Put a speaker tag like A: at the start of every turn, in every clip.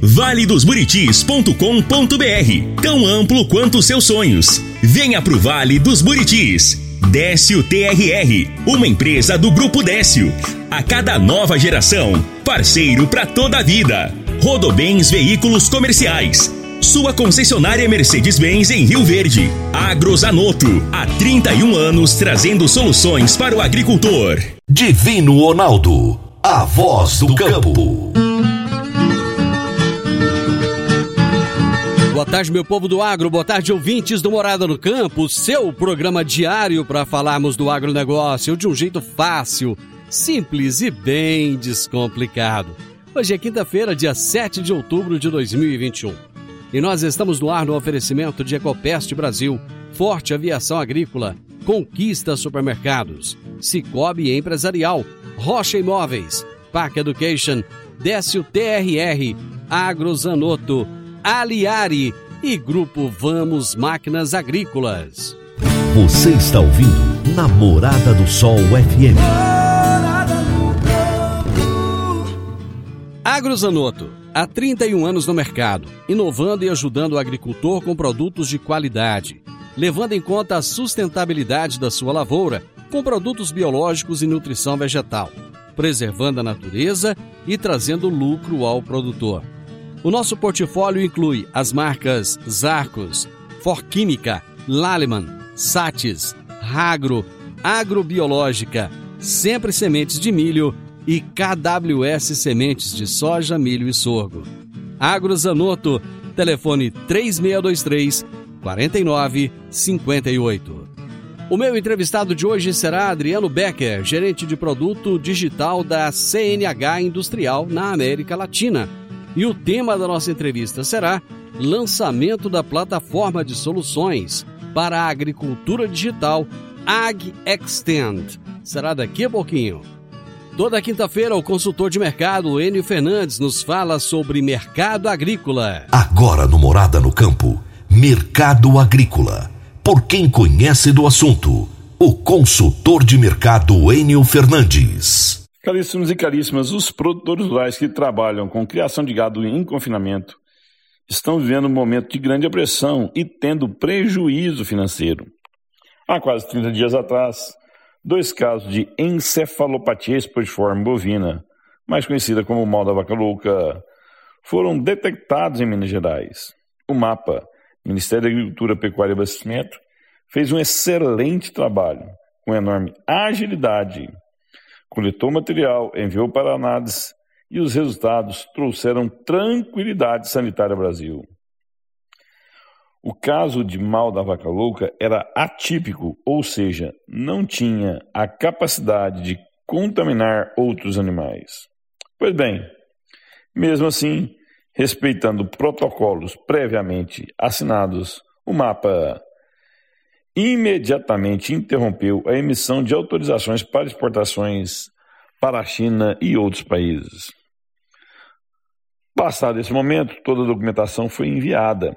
A: valedosburitis.com.br Tão amplo quanto seus sonhos. Venha pro Vale dos Buritis. Décio TRR, uma empresa do Grupo Décio. A cada nova geração, parceiro para toda a vida. Rodobens Veículos Comerciais. Sua concessionária Mercedes-Benz em Rio Verde. Agrozanoto, há 31 anos trazendo soluções para o agricultor.
B: Divino Ronaldo, a voz do campo.
C: Tarde, meu povo do agro. Boa tarde, ouvintes do Morada no Campo. Seu programa diário para falarmos do agronegócio de um jeito fácil, simples e bem descomplicado. Hoje é quinta-feira, dia 7 de outubro de 2021. E nós estamos no ar no oferecimento de Ecopest Brasil, Forte Aviação Agrícola, Conquista Supermercados, Cicobi Empresarial, Rocha Imóveis, Park Education, Décio TRR, Agrozanoto, Aliari e Grupo Vamos Máquinas Agrícolas.
B: Você está ouvindo Namorada do Sol FM.
C: Agrozanoto, há 31 anos no mercado, inovando e ajudando o agricultor com produtos de qualidade, levando em conta a sustentabilidade da sua lavoura com produtos biológicos e nutrição vegetal, preservando a natureza e trazendo lucro ao produtor. O nosso portfólio inclui as marcas Zarcos, Forquímica, Laleman, Satis, Ragro, Agrobiológica, Sempre Sementes de Milho e KWS Sementes de Soja, Milho e Sorgo. Agrozanoto, telefone 3623 4958. O meu entrevistado de hoje será Adriano Becker, gerente de produto digital da CNH Industrial na América Latina e o tema da nossa entrevista será lançamento da plataforma de soluções para a agricultura digital Ag Extend. Será daqui a pouquinho. Toda quinta-feira, o consultor de mercado Enio Fernandes nos fala sobre mercado agrícola.
B: Agora no Morada no Campo, Mercado Agrícola. Por quem conhece do assunto, o consultor de mercado Enio Fernandes.
D: Caríssimos e caríssimas, os produtores rurais que trabalham com criação de gado em confinamento estão vivendo um momento de grande pressão e tendo prejuízo financeiro. Há quase 30 dias atrás, dois casos de encefalopatia esporiforme bovina, mais conhecida como mal da vaca louca, foram detectados em Minas Gerais. O MAPA, Ministério da Agricultura, Pecuária e Abastecimento, fez um excelente trabalho, com enorme agilidade coletou material, enviou para análise e os resultados trouxeram tranquilidade sanitária ao Brasil. O caso de mal da vaca louca era atípico, ou seja, não tinha a capacidade de contaminar outros animais. Pois bem, mesmo assim, respeitando protocolos previamente assinados, o mapa imediatamente interrompeu a emissão de autorizações para exportações para a China e outros países. Passado esse momento, toda a documentação foi enviada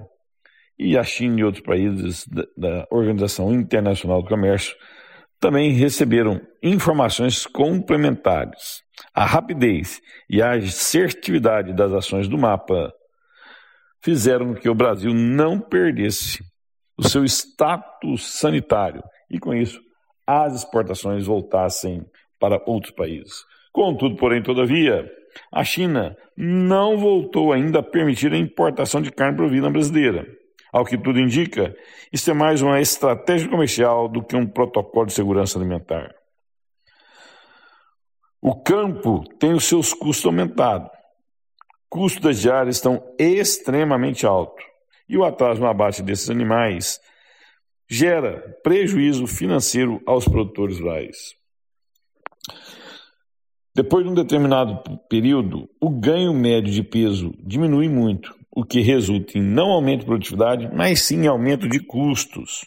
D: e a China e outros países da, da Organização Internacional do Comércio também receberam informações complementares. A rapidez e a assertividade das ações do mapa fizeram que o Brasil não perdesse o seu status sanitário e, com isso, as exportações voltassem para outros países. Contudo, porém, todavia, a China não voltou ainda a permitir a importação de carne bovina brasileira. Ao que tudo indica, isso é mais uma estratégia comercial do que um protocolo de segurança alimentar. O campo tem os seus custos aumentados. Custos das diárias estão extremamente altos e o atraso no abate desses animais gera prejuízo financeiro aos produtores rurais. Depois de um determinado período, o ganho médio de peso diminui muito, o que resulta em não aumento de produtividade, mas sim aumento de custos.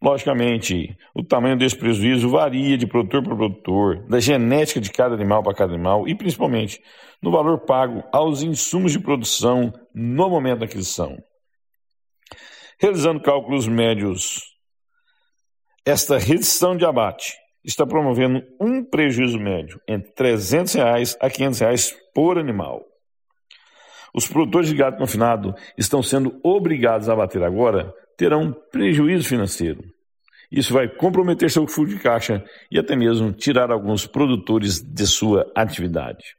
D: Logicamente, o tamanho desse prejuízo varia de produtor para produtor, da genética de cada animal para cada animal e, principalmente, no valor pago aos insumos de produção no momento da aquisição. Realizando cálculos médios, esta redução de abate está promovendo um prejuízo médio entre 300 reais a 500 reais por animal. Os produtores de gado confinado estão sendo obrigados a abater agora terão um prejuízo financeiro. Isso vai comprometer seu fluxo de caixa e até mesmo tirar alguns produtores de sua atividade.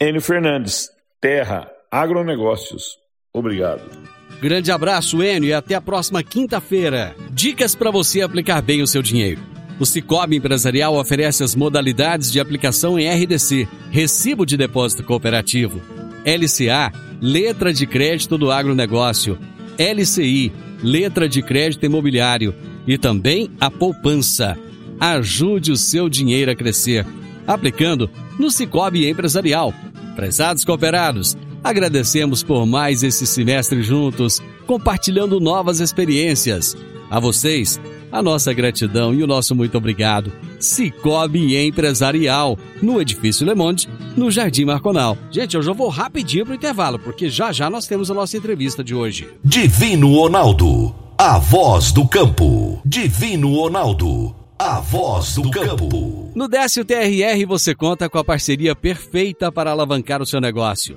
D: Enio Fernandes, Terra, Agronegócios. Obrigado.
C: Grande abraço, Enio, e até a próxima quinta-feira. Dicas para você aplicar bem o seu dinheiro. O Cicobi Empresarial oferece as modalidades de aplicação em RDC, Recibo de Depósito Cooperativo, LCA, Letra de Crédito do Agronegócio, LCI, letra de crédito imobiliário e também a poupança. Ajude o seu dinheiro a crescer, aplicando no Cicobi Empresarial. Prezados cooperados, agradecemos por mais esse semestre juntos, compartilhando novas experiências. A vocês, a nossa gratidão e o nosso muito obrigado. Cicobi Empresarial, no Edifício Le Monde, no Jardim Marconal. Gente, eu já vou rapidinho para o intervalo, porque já já nós temos a nossa entrevista de hoje.
B: Divino Ronaldo, a voz do campo. Divino Ronaldo, a voz do campo.
C: No Décio TRR você conta com a parceria perfeita para alavancar o seu negócio.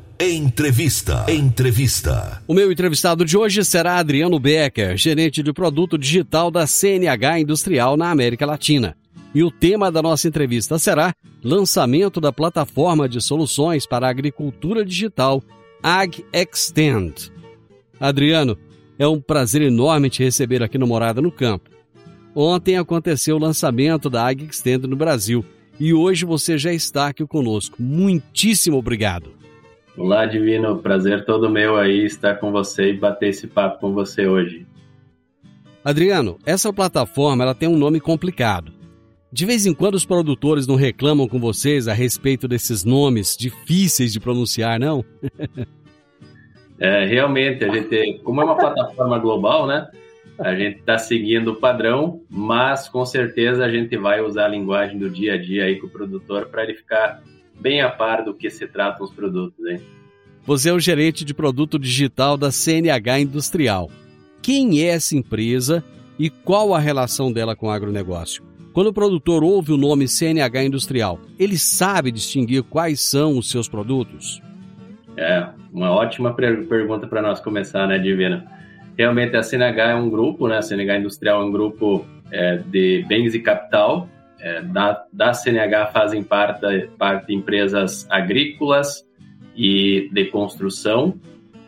B: Entrevista. Entrevista.
C: O meu entrevistado de hoje será Adriano Becker, gerente de produto digital da CNH Industrial na América Latina. E o tema da nossa entrevista será lançamento da plataforma de soluções para a agricultura digital Ag Extend. Adriano, é um prazer enorme te receber aqui no Morada no Campo. Ontem aconteceu o lançamento da Ag Extend no Brasil e hoje você já está aqui conosco. Muitíssimo obrigado.
E: Olá, Divino. Prazer todo meu aí estar com você e bater esse papo com você hoje.
C: Adriano, essa plataforma ela tem um nome complicado. De vez em quando os produtores não reclamam com vocês a respeito desses nomes difíceis de pronunciar, não?
E: é, realmente, a gente, como é uma plataforma global, né? A gente está seguindo o padrão, mas com certeza a gente vai usar a linguagem do dia a dia aí com o produtor para ele ficar bem a par do que se tratam os produtos, hein?
C: Você é o gerente de produto digital da CNH Industrial. Quem é essa empresa e qual a relação dela com o agronegócio? Quando o produtor ouve o nome CNH Industrial, ele sabe distinguir quais são os seus produtos?
E: É, uma ótima pergunta para nós começar, né, Divina? Realmente a CNH é um grupo, né? A CNH Industrial é um grupo é, de bens e capital é, da, da CNH fazem parte, parte empresas agrícolas e de construção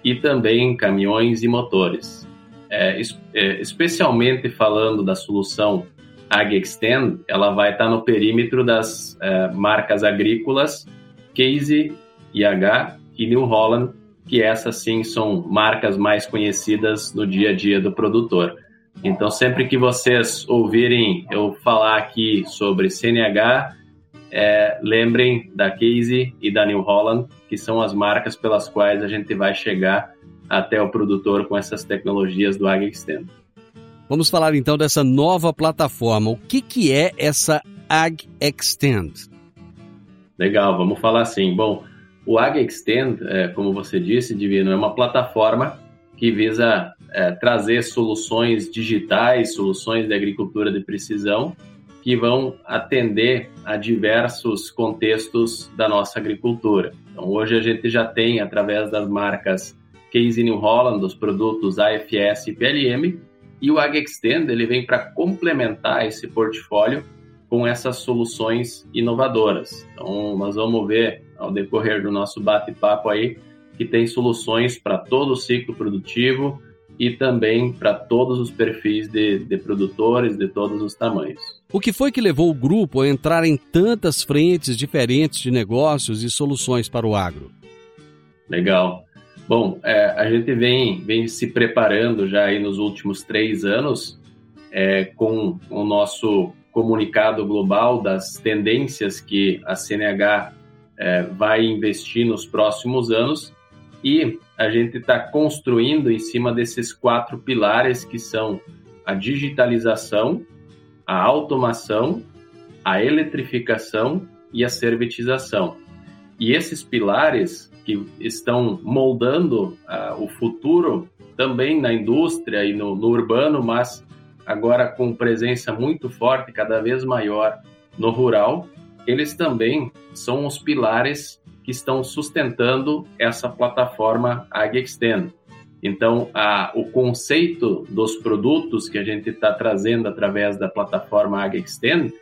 E: e também caminhões e motores. É, é, especialmente falando da solução AgExtend, ela vai estar no perímetro das é, marcas agrícolas Case, IH e New Holland, que essas sim são marcas mais conhecidas no dia a dia do produtor. Então, sempre que vocês ouvirem eu falar aqui sobre CNH, é, lembrem da Casey e da New Holland, que são as marcas pelas quais a gente vai chegar até o produtor com essas tecnologias do AgExtend.
C: Vamos falar então dessa nova plataforma. O que, que é essa AgExtend?
E: Legal, vamos falar assim. Bom, o AgExtend, é, como você disse, Divino, é uma plataforma que visa é, trazer soluções digitais, soluções de agricultura de precisão, que vão atender a diversos contextos da nossa agricultura. Então, hoje a gente já tem, através das marcas Case New Holland, os produtos AFS e PLM, e o AgExtend ele vem para complementar esse portfólio com essas soluções inovadoras. Então, nós vamos ver ao decorrer do nosso bate-papo aí que tem soluções para todo o ciclo produtivo, e também para todos os perfis de, de produtores de todos os tamanhos.
C: O que foi que levou o grupo a entrar em tantas frentes diferentes de negócios e soluções para o agro?
E: Legal. Bom, é, a gente vem, vem se preparando já aí nos últimos três anos é, com o nosso comunicado global das tendências que a CNH é, vai investir nos próximos anos e a gente está construindo em cima desses quatro pilares que são a digitalização, a automação, a eletrificação e a servitização. E esses pilares que estão moldando uh, o futuro também na indústria e no, no, urbano, mas agora com presença muito forte, cada vez maior no rural, eles também são os pilares que estão sustentando essa plataforma AgExtend. Então, a, o conceito dos produtos que a gente está trazendo através da plataforma AgExtend,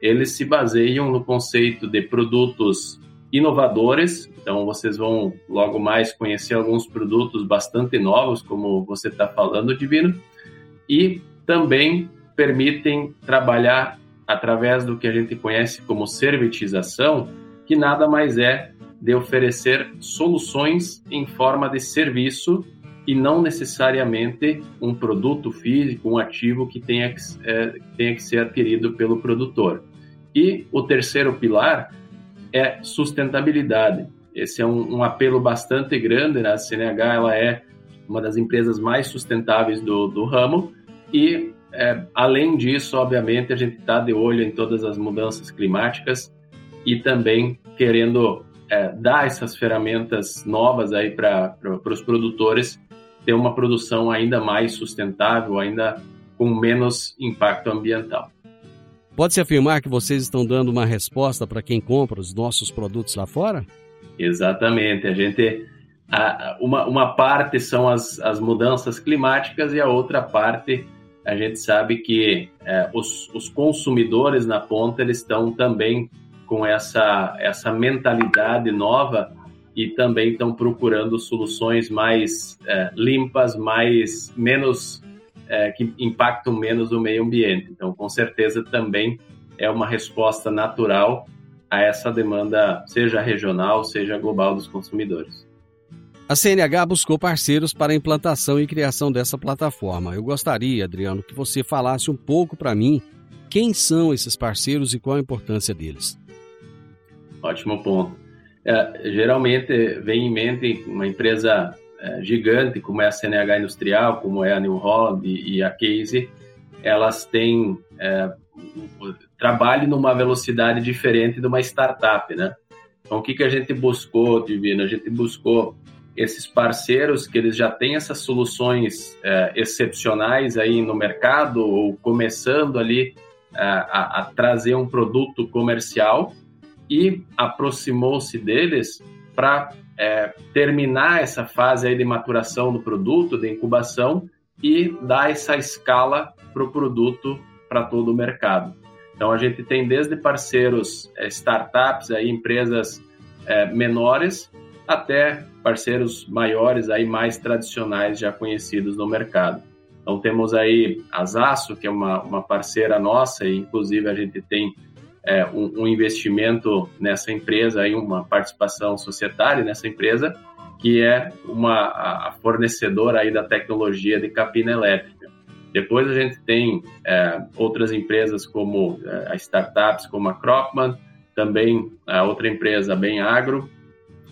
E: eles se baseiam no conceito de produtos inovadores. Então, vocês vão logo mais conhecer alguns produtos bastante novos, como você está falando, Divino, e também permitem trabalhar através do que a gente conhece como servitização, que nada mais é de oferecer soluções em forma de serviço e não necessariamente um produto físico, um ativo que tenha que, é, tenha que ser adquirido pelo produtor. E o terceiro pilar é sustentabilidade. Esse é um, um apelo bastante grande, né? a CNH ela é uma das empresas mais sustentáveis do, do ramo e, é, além disso, obviamente, a gente está de olho em todas as mudanças climáticas e também querendo é, dar essas ferramentas novas aí para os produtores ter uma produção ainda mais sustentável, ainda com menos impacto ambiental.
C: Pode-se afirmar que vocês estão dando uma resposta para quem compra os nossos produtos lá fora?
E: Exatamente. A gente. A, uma, uma parte são as, as mudanças climáticas e a outra parte a gente sabe que é, os, os consumidores na ponta eles estão também com essa, essa mentalidade nova e também estão procurando soluções mais é, limpas, mais menos é, que impactam menos o meio ambiente. Então, com certeza, também é uma resposta natural a essa demanda, seja regional, seja global dos consumidores.
C: A CNH buscou parceiros para a implantação e criação dessa plataforma. Eu gostaria, Adriano, que você falasse um pouco para mim quem são esses parceiros e qual a importância deles.
E: Ótimo ponto. É, geralmente vem em mente uma empresa é, gigante como é a CNH Industrial, como é a New Holland e, e a Case, elas têm é, trabalho numa velocidade diferente de uma startup, né? Então, o que, que a gente buscou, Divino? A gente buscou esses parceiros que eles já têm essas soluções é, excepcionais aí no mercado ou começando ali é, a, a trazer um produto comercial e aproximou-se deles para é, terminar essa fase de maturação do produto, de incubação, e dar essa escala para o produto para todo o mercado. Então, a gente tem desde parceiros é, startups, aí, empresas é, menores, até parceiros maiores, aí, mais tradicionais, já conhecidos no mercado. Então, temos aí a Zaço, que é uma, uma parceira nossa, e inclusive a gente tem é, um, um, investimento nessa empresa, aí uma participação societária nessa empresa, que é uma a fornecedora aí da tecnologia de capina elétrica. Depois a gente tem é, outras empresas como é, startups como a Kropman, também a outra empresa bem agro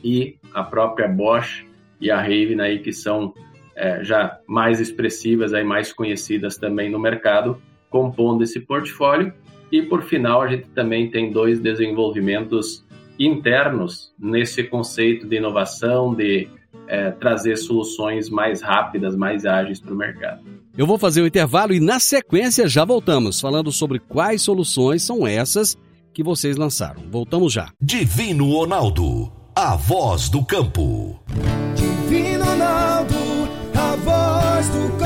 E: e a própria Bosch e a Raven aí que são é, já mais expressivas aí mais conhecidas também no mercado compondo esse portfólio e por final, a gente também tem dois desenvolvimentos internos nesse conceito de inovação, de é, trazer soluções mais rápidas, mais ágeis para o mercado.
C: Eu vou fazer o um intervalo e na sequência já voltamos falando sobre quais soluções são essas que vocês lançaram. Voltamos já.
B: Divino Ronaldo, a voz do campo.
F: Divino Ronaldo, a voz do campo.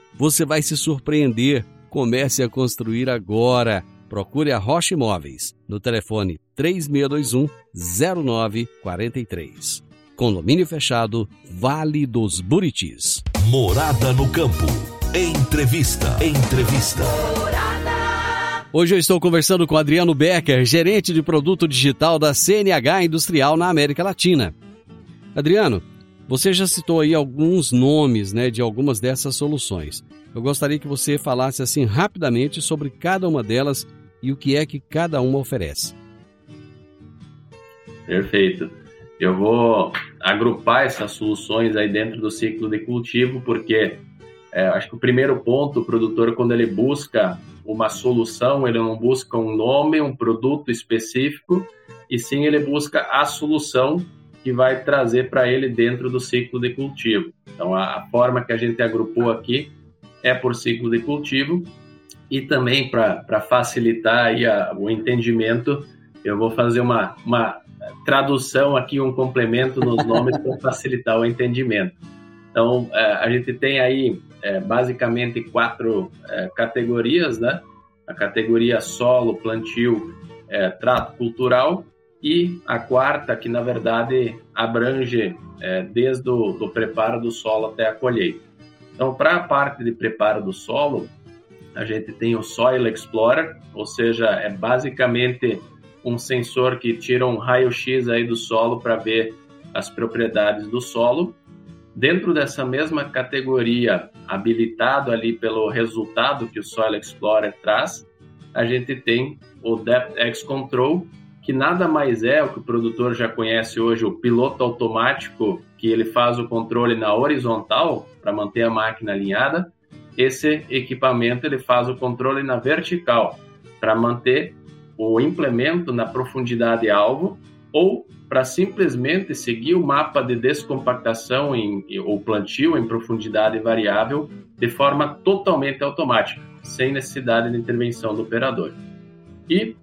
C: você vai se surpreender. Comece a construir agora. Procure a Rocha Imóveis no telefone 3621 0943. Condomínio fechado Vale dos Buritis.
B: Morada no campo. Entrevista. Entrevista.
C: Hoje eu estou conversando com Adriano Becker, gerente de produto digital da CNH Industrial na América Latina. Adriano, você já citou aí alguns nomes né, de algumas dessas soluções. Eu gostaria que você falasse assim rapidamente sobre cada uma delas e o que é que cada uma oferece.
E: Perfeito. Eu vou agrupar essas soluções aí dentro do ciclo de cultivo, porque é, acho que o primeiro ponto, o produtor, quando ele busca uma solução, ele não busca um nome, um produto específico, e sim ele busca a solução que vai trazer para ele dentro do ciclo de cultivo. Então, a, a forma que a gente agrupou aqui é por ciclo de cultivo, e também para facilitar aí a, o entendimento, eu vou fazer uma, uma tradução aqui, um complemento nos nomes para facilitar o entendimento. Então, é, a gente tem aí é, basicamente quatro é, categorias, né? A categoria solo, plantio, trato cultural e a quarta, que na verdade abrange desde o do preparo do solo até a colheita. Então, para a parte de preparo do solo, a gente tem o Soil Explorer, ou seja, é basicamente um sensor que tira um raio-x aí do solo para ver as propriedades do solo. Dentro dessa mesma categoria, habilitado ali pelo resultado que o Soil Explorer traz, a gente tem o Depth X Control, que nada mais é o que o produtor já conhece hoje, o piloto automático, que ele faz o controle na horizontal para manter a máquina alinhada, esse equipamento ele faz o controle na vertical para manter o implemento na profundidade alvo ou para simplesmente seguir o mapa de descompactação em, ou plantio em profundidade variável de forma totalmente automática, sem necessidade de intervenção do operador. E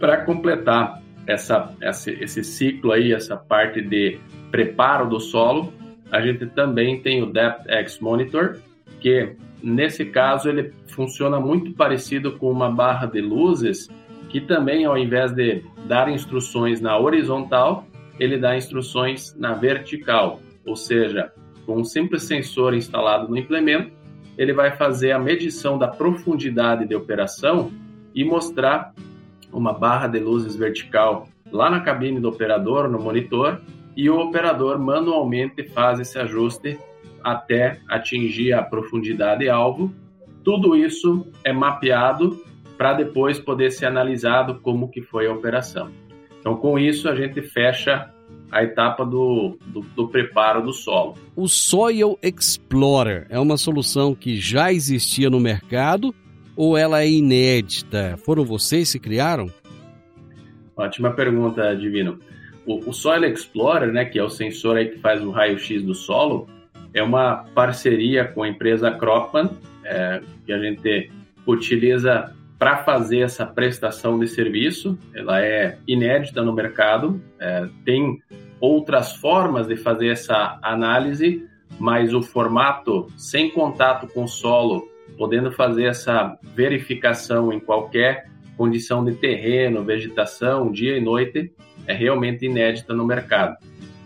E: para completar essa, essa, esse ciclo aí, essa parte de preparo do solo, a gente também tem o Depth X Monitor, que Nesse caso, ele funciona muito parecido com uma barra de luzes, que também, ao invés de dar instruções na horizontal, ele dá instruções na vertical, ou seja, com um simples sensor instalado no implemento, ele vai fazer a medição da profundidade de operação e mostrar uma barra de luzes vertical lá na cabine do operador, no monitor, e o operador manualmente faz esse ajuste até atingir a profundidade alvo. Tudo isso é mapeado para depois poder ser analisado como que foi a operação. Então, com isso, a gente fecha a etapa do, do, do, preparo do solo.
C: O Soil Explorer é uma solução que já existia no mercado ou ela é inédita? Foram vocês que criaram?
E: Ótima pergunta, Divino. O, o Soil Explorer, né, que é o sensor aí que faz o raio-x do solo, é uma parceria com a empresa Cropman, é, que a gente utiliza para fazer essa prestação de serviço. Ela é inédita no mercado, é, tem outras formas de fazer essa análise, mas o formato sem contato com o solo, podendo fazer essa verificação em qualquer condição de terreno, vegetação, dia e noite, é realmente inédita no mercado.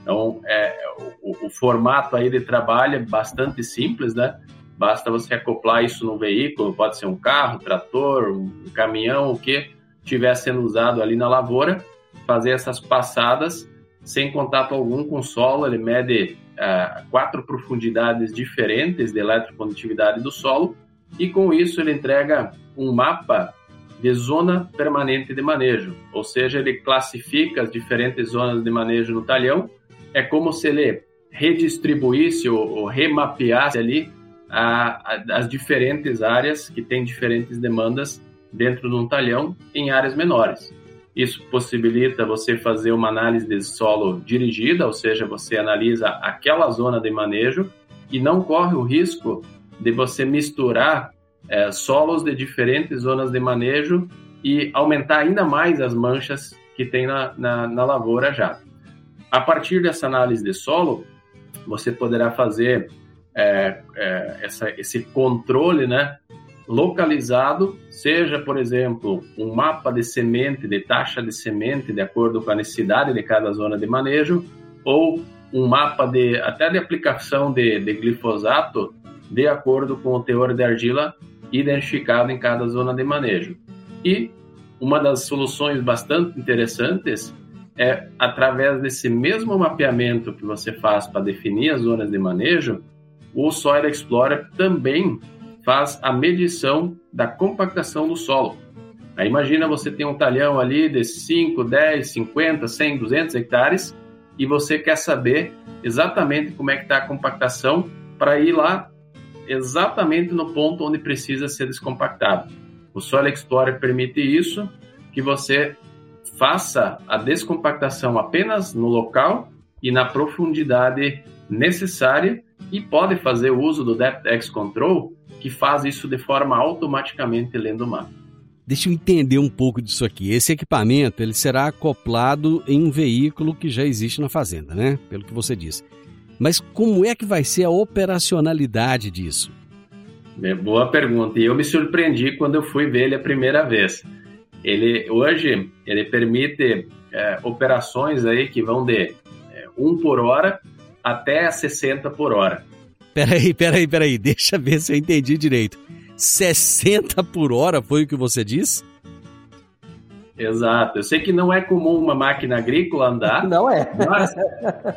E: Então, é, o, o, formato aí de trabalho é bastante simples, né? Basta você acoplar isso no veículo, pode ser um carro, trator, um caminhão, o que estiver sendo usado ali na lavoura, fazer essas passadas sem contato algum com o solo. Ele mede é, quatro profundidades diferentes de eletrocondutividade do solo e com isso ele entrega um mapa de zona permanente de manejo, ou seja, ele classifica as diferentes zonas de manejo no talhão é como se ele redistribuísse ou, ou remapeasse ali a, a, as diferentes áreas que têm diferentes demandas dentro de um talhão em áreas menores. Isso possibilita você fazer uma análise de solo dirigida, ou seja, você analisa aquela zona de manejo e não corre o risco de você misturar é, solos de diferentes zonas de manejo e aumentar ainda mais as manchas que tem na, na, na lavoura já. A partir dessa análise de solo, você poderá fazer é, é, essa, esse controle né, localizado, seja, por exemplo, um mapa de semente, de taxa de semente, de acordo com a necessidade de cada zona de manejo, ou um mapa de até de aplicação de, de glifosato, de acordo com o teor de argila identificado em cada zona de manejo. E uma das soluções bastante interessantes é através desse mesmo mapeamento que você faz para definir as zonas de manejo, o Soil Explorer também faz a medição da compactação do solo. Aí imagina você tem um talhão ali de 5, 10, 50, 100, 200 hectares e você quer saber exatamente como é que está a compactação para ir lá exatamente no ponto onde precisa ser descompactado. O Soil Explorer permite isso, que você faça a descompactação apenas no local e na profundidade necessária e pode fazer o uso do Depth X Control que faz isso de forma automaticamente lendo o mapa.
C: Deixa eu entender um pouco disso aqui. Esse equipamento ele será acoplado em um veículo que já existe na fazenda, né? Pelo que você disse. Mas como é que vai ser a operacionalidade disso?
E: É, boa pergunta. E eu me surpreendi quando eu fui ver ele a primeira vez. Ele hoje ele permite é, operações aí que vão de é, 1 por hora até 60 por hora.
C: Peraí, peraí, peraí, deixa ver se eu entendi direito. 60 por hora foi o que você disse?
E: Exato. Eu sei que não é comum uma máquina agrícola andar.
G: Não é.
E: Mas,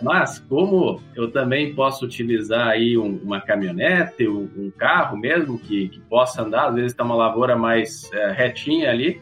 E: mas como eu também posso utilizar aí um, uma caminhonete, um, um, carro mesmo que, que, possa andar, às vezes está uma lavoura mais é, retinha ali,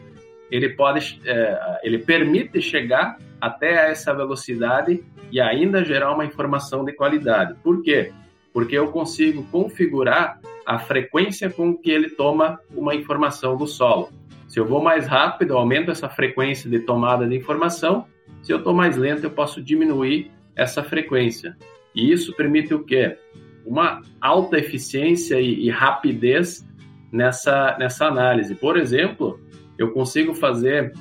E: ele pode, é, ele permite chegar até essa velocidade e ainda gerar uma informação de qualidade. Por quê? porque eu consigo configurar a frequência com que ele toma uma informação do solo. Se eu vou mais rápido, eu aumento essa frequência de tomada de informação. Se eu estou mais lento, eu posso diminuir essa frequência. E isso permite o quê? Uma alta eficiência e, e rapidez nessa, nessa análise. Por exemplo, eu consigo fazer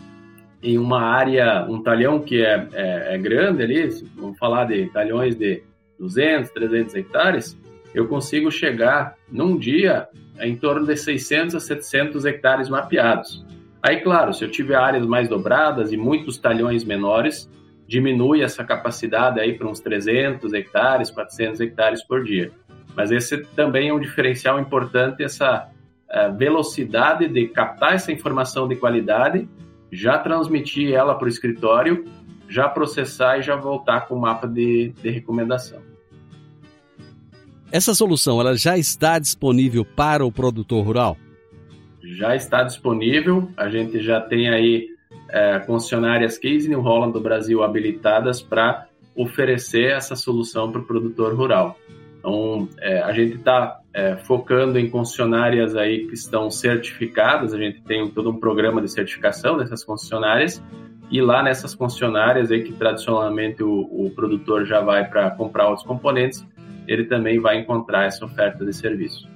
E: em uma área, um talhão que é, é, é grande ali, vamos falar de talhões de 200, 300 hectares, eu consigo chegar num dia em torno de 600 a 700 hectares mapeados. Aí, claro, se eu tiver áreas mais dobradas e muitos talhões menores, diminui essa capacidade aí para uns 300 hectares, 400 hectares por dia. Mas esse também é um diferencial importante, essa eh, velocidade de captar essa informação de qualidade, já transmitir ela para o escritório já processar e já voltar com o mapa de, de recomendação.
C: Essa solução ela já está disponível para o produtor rural?
E: Já está disponível. A gente já tem aí é, concessionárias Case New Holland do Brasil habilitadas para oferecer essa solução para o produtor rural. Então, é, a gente está é, focando em concessionárias aí que estão certificadas. A gente tem todo um programa de certificação dessas concessionárias e lá nessas concessionárias aí que tradicionalmente o, o produtor já vai para comprar outros componentes, ele também vai encontrar essa oferta de serviço.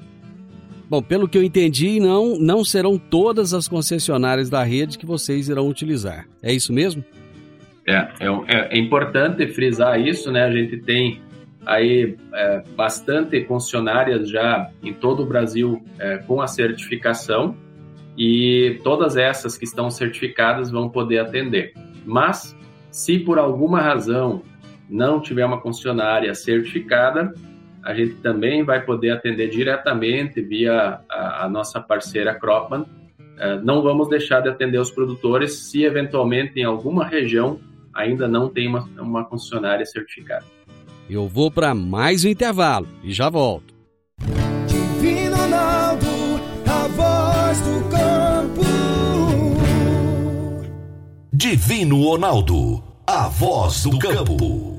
C: Bom, pelo que eu entendi, não, não serão todas as concessionárias da rede que vocês irão utilizar. É isso mesmo?
E: É, é, é importante frisar isso, né? A gente tem aí é, bastante concessionárias já em todo o Brasil é, com a certificação e todas essas que estão certificadas vão poder atender. Mas, se por alguma razão não tiver uma concessionária certificada, a gente também vai poder atender diretamente via a, a nossa parceira Cropman. Uh, não vamos deixar de atender os produtores se eventualmente em alguma região ainda não tem uma, uma concessionária certificada.
C: Eu vou para mais um intervalo e já volto.
F: Divino Ronaldo, a voz do
B: Divino Ronaldo, a voz do campo.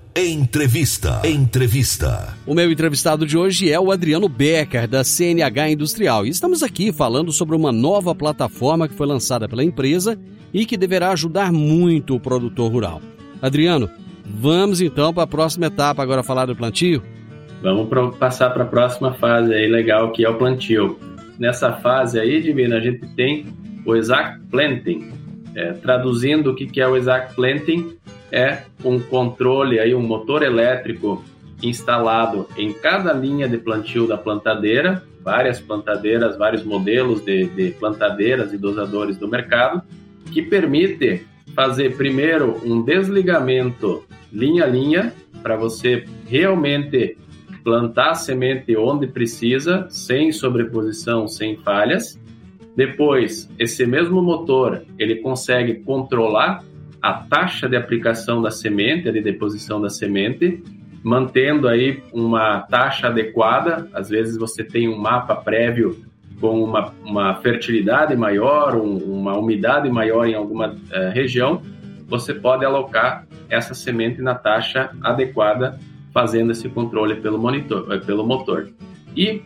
B: Entrevista. Entrevista.
C: O meu entrevistado de hoje é o Adriano Becker, da CNH Industrial. E estamos aqui falando sobre uma nova plataforma que foi lançada pela empresa e que deverá ajudar muito o produtor rural. Adriano, vamos então para a próxima etapa agora falar do plantio?
E: Vamos pro, passar para a próxima fase aí legal que é o plantio. Nessa fase aí, Divina, a gente tem o exact planting. É, traduzindo o que, que é o exact planting, é um controle aí, um motor elétrico instalado em cada linha de plantio da plantadeira, várias plantadeiras, vários modelos de, de plantadeiras e dosadores do mercado, que permite fazer primeiro um desligamento linha a linha para você realmente plantar a semente onde precisa, sem sobreposição, sem falhas. Depois, esse mesmo motor, ele consegue controlar a taxa de aplicação da semente, de deposição da semente, mantendo aí uma taxa adequada. Às vezes você tem um mapa prévio com uma, uma fertilidade maior, um, uma umidade maior em alguma uh, região, você pode alocar essa semente na taxa adequada fazendo esse controle pelo, monitor, eh, pelo motor. E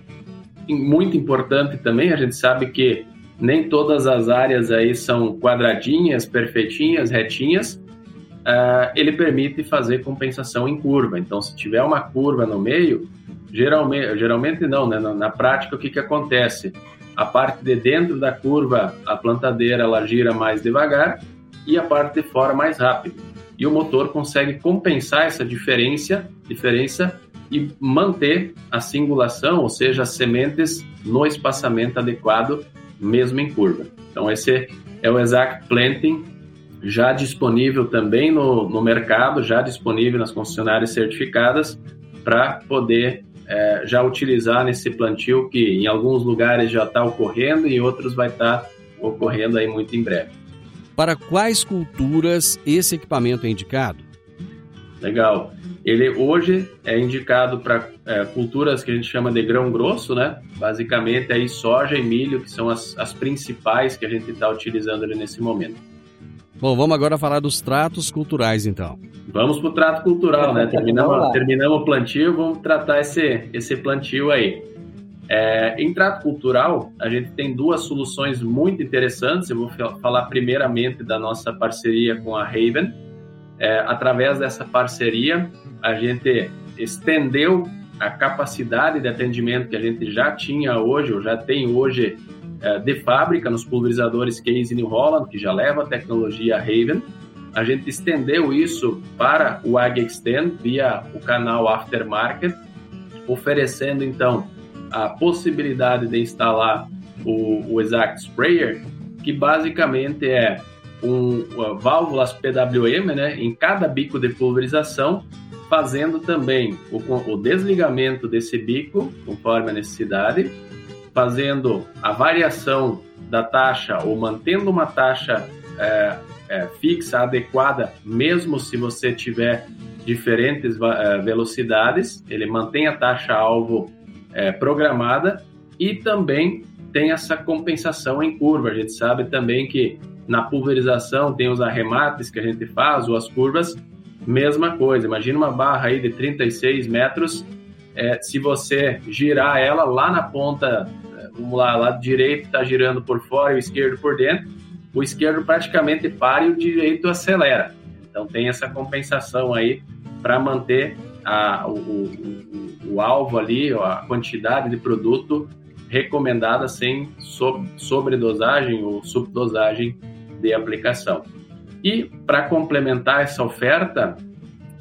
E: muito importante também, a gente sabe que nem todas as áreas aí são quadradinhas, perfeitinhas, retinhas. Uh, ele permite fazer compensação em curva. Então, se tiver uma curva no meio, geralmente, geralmente não, né? Na, na prática, o que, que acontece? A parte de dentro da curva, a plantadeira ela gira mais devagar e a parte de fora mais rápido e o motor consegue compensar essa diferença, diferença e manter a singulação, ou seja, as sementes no espaçamento adequado, mesmo em curva. Então, esse é o Exact Planting, já disponível também no, no mercado, já disponível nas concessionárias certificadas, para poder é, já utilizar nesse plantio que em alguns lugares já está ocorrendo e outros vai estar tá ocorrendo aí muito em breve.
C: Para quais culturas esse equipamento é indicado?
E: Legal. Ele hoje é indicado para é, culturas que a gente chama de grão grosso, né? Basicamente aí soja e milho, que são as, as principais que a gente está utilizando ali nesse momento.
C: Bom, vamos agora falar dos tratos culturais, então.
E: Vamos para o trato cultural, né? Terminamos, terminamos o plantio, vamos tratar esse, esse plantio aí. É, em trato cultural, a gente tem duas soluções muito interessantes. Eu vou falar primeiramente da nossa parceria com a Raven. É, através dessa parceria, a gente estendeu a capacidade de atendimento que a gente já tinha hoje, ou já tem hoje, é, de fábrica nos pulverizadores Case New Holland, que já leva a tecnologia Raven. A gente estendeu isso para o Ag Extend via o canal Aftermarket, oferecendo então a possibilidade de instalar o, o Exact Sprayer, que basicamente é um, válvulas PWM né, em cada bico de pulverização, fazendo também o, o desligamento desse bico, conforme a necessidade, fazendo a variação da taxa ou mantendo uma taxa é, é, fixa, adequada, mesmo se você tiver diferentes é, velocidades, ele mantém a taxa alvo é, programada e também tem essa compensação em curva. A gente sabe também que na pulverização tem os arremates que a gente faz, ou as curvas, mesma coisa. Imagina uma barra aí de 36 metros, é, se você girar ela lá na ponta, é, vamos lá, lado direito está girando por fora e o esquerdo por dentro, o esquerdo praticamente para e o direito acelera. Então tem essa compensação aí para manter a, o, o o alvo ali, a quantidade de produto recomendada sem sobredosagem ou subdosagem de aplicação. E para complementar essa oferta,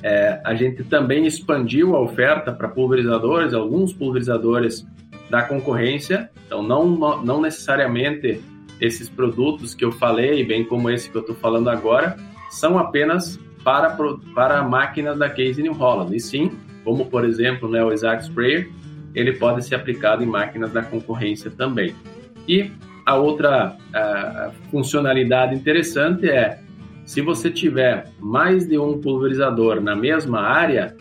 E: é, a gente também expandiu a oferta para pulverizadores, alguns pulverizadores da concorrência, então não, não necessariamente esses produtos que eu falei, bem como esse que eu estou falando agora, são apenas para, para máquinas da Case New Holland, e sim como por exemplo né, o Exact Sprayer, ele pode ser aplicado em máquinas da concorrência também. E a outra a funcionalidade interessante é se você tiver mais de um pulverizador na mesma área,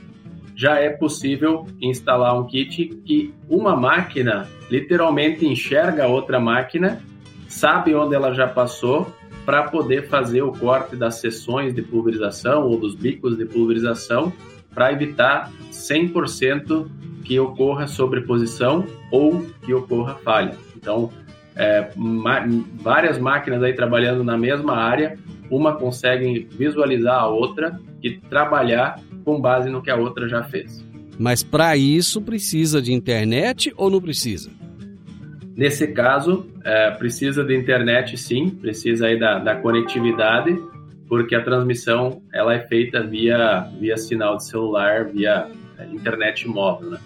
E: já é possível instalar um kit que uma máquina literalmente enxerga outra máquina, sabe onde ela já passou para poder fazer o corte das seções de pulverização ou dos bicos de pulverização para evitar 100% que ocorra sobreposição ou que ocorra falha. Então, é, várias máquinas aí trabalhando na mesma área, uma consegue visualizar a outra e trabalhar com base no que a outra já fez.
C: Mas para isso precisa de internet ou não precisa?
E: Nesse caso, é, precisa de internet sim, precisa aí da, da conectividade, porque a transmissão ela é feita via, via sinal de celular, via é, internet móvel, né?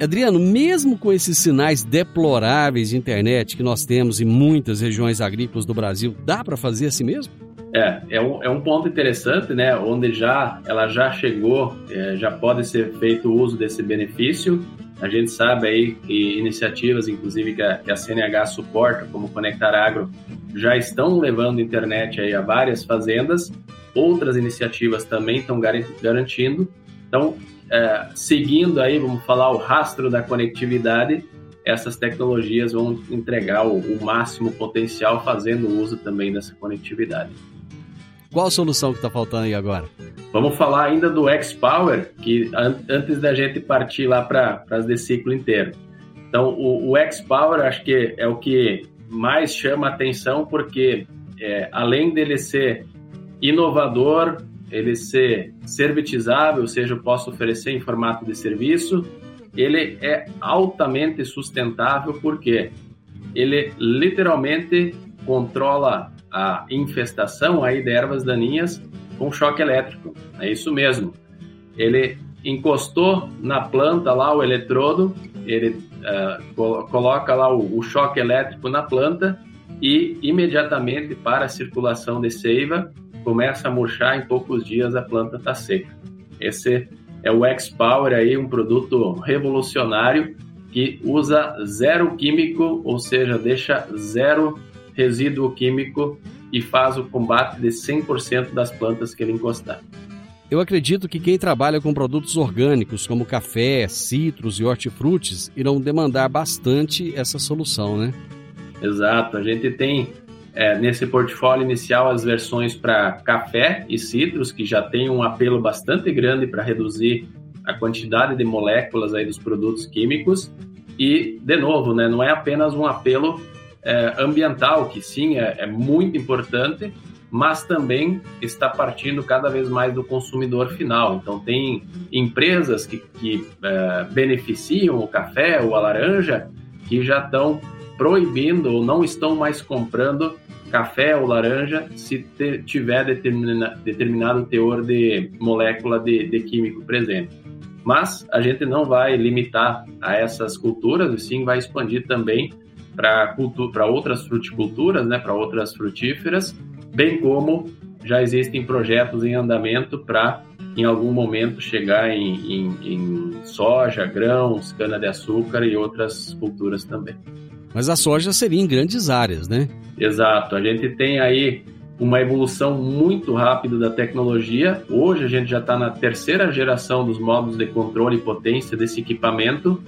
C: Adriano, mesmo com esses sinais deploráveis de internet que nós temos em muitas regiões agrícolas do Brasil, dá para fazer assim mesmo?
E: É, é um, é um ponto interessante, né? Onde já ela já chegou, é, já pode ser feito uso desse benefício. A gente sabe aí que iniciativas, inclusive que a, que a CNH suporta, como Conectar Agro, já estão levando internet aí a várias fazendas. Outras iniciativas também estão garantindo. Então, é, seguindo aí, vamos falar, o rastro da conectividade, essas tecnologias vão entregar o, o máximo potencial fazendo uso também dessa conectividade.
C: Qual a solução que está faltando aí agora?
E: Vamos falar ainda do X-Power, que an antes da gente partir lá para as de ciclo inteiro. Então, o, o X-Power acho que é o que mais chama atenção, porque é, além dele ser inovador, ele ser servitizável, ou seja, eu posso oferecer em formato de serviço, ele é altamente sustentável porque ele literalmente controla a infestação aí de ervas daninhas com choque elétrico. É isso mesmo. Ele encostou na planta lá o eletrodo, ele uh, coloca lá o, o choque elétrico na planta e imediatamente para a circulação de seiva começa a murchar, em poucos dias a planta está seca. Esse é o X-Power aí, um produto revolucionário que usa zero químico, ou seja, deixa zero resíduo químico e faz o combate de 100% das plantas que ele encostar.
C: Eu acredito que quem trabalha com produtos orgânicos, como café, citros e hortifrutis, irão demandar bastante essa solução, né?
E: Exato. A gente tem é, nesse portfólio inicial as versões para café e citros, que já tem um apelo bastante grande para reduzir a quantidade de moléculas aí dos produtos químicos. E, de novo, né, não é apenas um apelo é, ambiental, que sim é, é muito importante, mas também está partindo cada vez mais do consumidor final. Então, tem empresas que, que é, beneficiam o café ou a laranja que já estão proibindo ou não estão mais comprando café ou laranja se te, tiver determina, determinado teor de molécula de, de químico presente. Mas a gente não vai limitar a essas culturas, e sim vai expandir também para outras fruticulturas, né, para outras frutíferas, bem como já existem projetos em andamento para, em algum momento, chegar em, em, em soja, grãos, cana-de-açúcar e outras culturas também.
C: Mas a soja seria em grandes áreas, né?
E: Exato. A gente tem aí uma evolução muito rápida da tecnologia. Hoje a gente já está na terceira geração dos módulos de controle e potência desse equipamento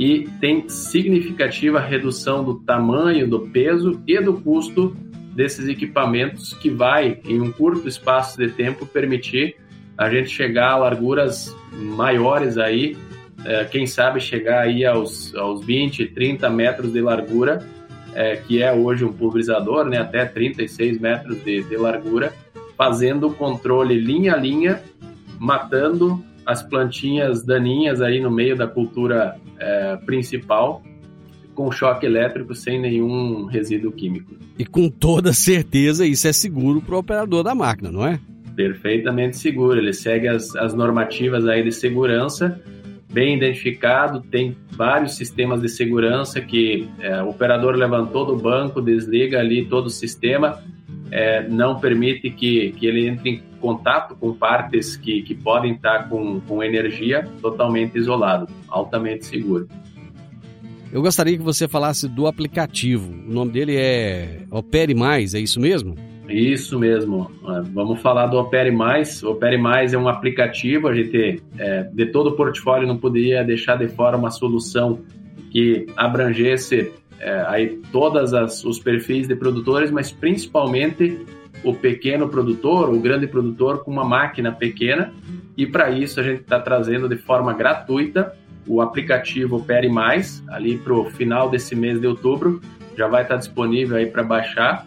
E: e tem significativa redução do tamanho, do peso e do custo desses equipamentos que vai, em um curto espaço de tempo, permitir a gente chegar a larguras maiores aí, é, quem sabe chegar aí aos, aos 20, 30 metros de largura é, que é hoje um pulverizador, né, até 36 metros de, de largura, fazendo o controle linha a linha, matando as plantinhas daninhas aí no meio da cultura é, principal, com choque elétrico sem nenhum resíduo químico.
C: E com toda certeza isso é seguro para o operador da máquina, não é?
E: Perfeitamente seguro. Ele segue as, as normativas aí de segurança bem identificado, tem vários sistemas de segurança que é, o operador levantou do banco, desliga ali todo o sistema, é, não permite que, que ele entre em contato com partes que, que podem estar com, com energia totalmente isolado, altamente seguro.
C: Eu gostaria que você falasse do aplicativo. O nome dele é Opere Mais, é isso mesmo?
E: Isso mesmo. É, vamos falar do Opere Mais. O Opere Mais é um aplicativo, a gente, é, de todo o portfólio, não poderia deixar de fora uma solução que abrangesse é, aí todos os perfis de produtores, mas principalmente o pequeno produtor, o grande produtor com uma máquina pequena. E para isso a gente está trazendo de forma gratuita o aplicativo Opere Mais, ali para o final desse mês de outubro, já vai estar tá disponível aí para baixar.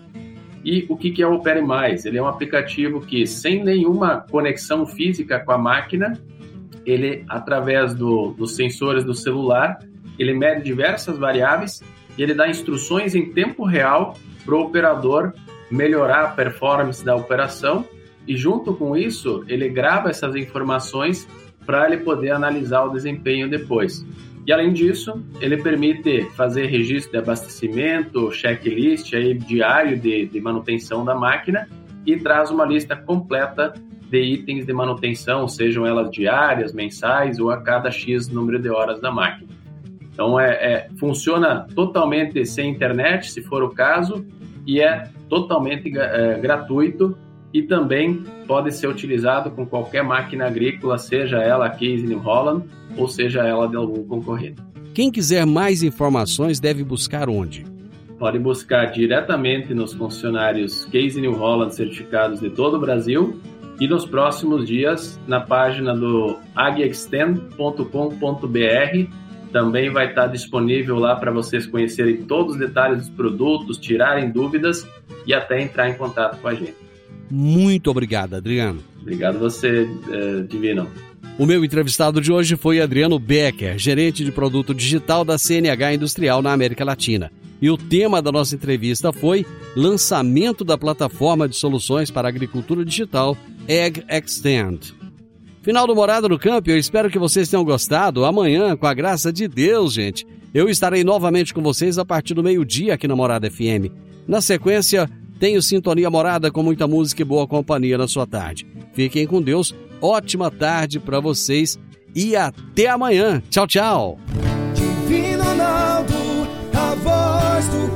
E: E o que, que é o Opere Mais? Ele é um aplicativo que, sem nenhuma conexão física com a máquina, ele, através do, dos sensores do celular, ele mede diversas variáveis e ele dá instruções em tempo real para o operador melhorar a performance da operação e junto com isso ele grava essas informações para ele poder analisar o desempenho depois. E além disso, ele permite fazer registro de abastecimento, checklist aí, diário de, de manutenção da máquina e traz uma lista completa de itens de manutenção, sejam elas diárias, mensais ou a cada X número de horas da máquina. Então, é, é, funciona totalmente sem internet, se for o caso, e é totalmente é, gratuito e também pode ser utilizado com qualquer máquina agrícola, seja ela Case New Holland ou seja ela de algum concorrente.
C: Quem quiser mais informações deve buscar onde?
E: Pode buscar diretamente nos funcionários Case New Holland certificados de todo o Brasil e nos próximos dias na página do agextend.com.br também vai estar disponível lá para vocês conhecerem todos os detalhes dos produtos, tirarem dúvidas e até entrar em contato com a gente.
C: Muito obrigado, Adriano.
E: Obrigado você, eh, Divino.
C: O meu entrevistado de hoje foi Adriano Becker, gerente de produto digital da CNH Industrial na América Latina. E o tema da nossa entrevista foi lançamento da plataforma de soluções para agricultura digital Egg Extend. Final do Morada no Campo, eu espero que vocês tenham gostado. Amanhã, com a graça de Deus, gente, eu estarei novamente com vocês a partir do meio-dia aqui na Morada FM. Na sequência, tenho Sintonia Morada com muita música e boa companhia na sua tarde. Fiquem com Deus, ótima tarde para vocês e até amanhã. Tchau, tchau. Ronaldo, a voz do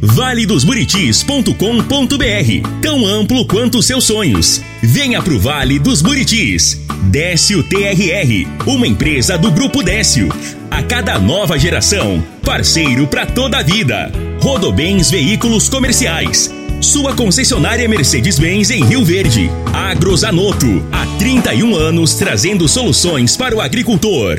A: valedosburitis.com.br Tão amplo quanto seus sonhos. Venha pro Vale dos Buritis. Décio TRR, uma empresa do Grupo Décio. A cada nova geração, parceiro para toda a vida. Rodobens Veículos Comerciais. Sua concessionária Mercedes-Benz em Rio Verde. Agrozanoto, há 31 anos trazendo soluções para o agricultor.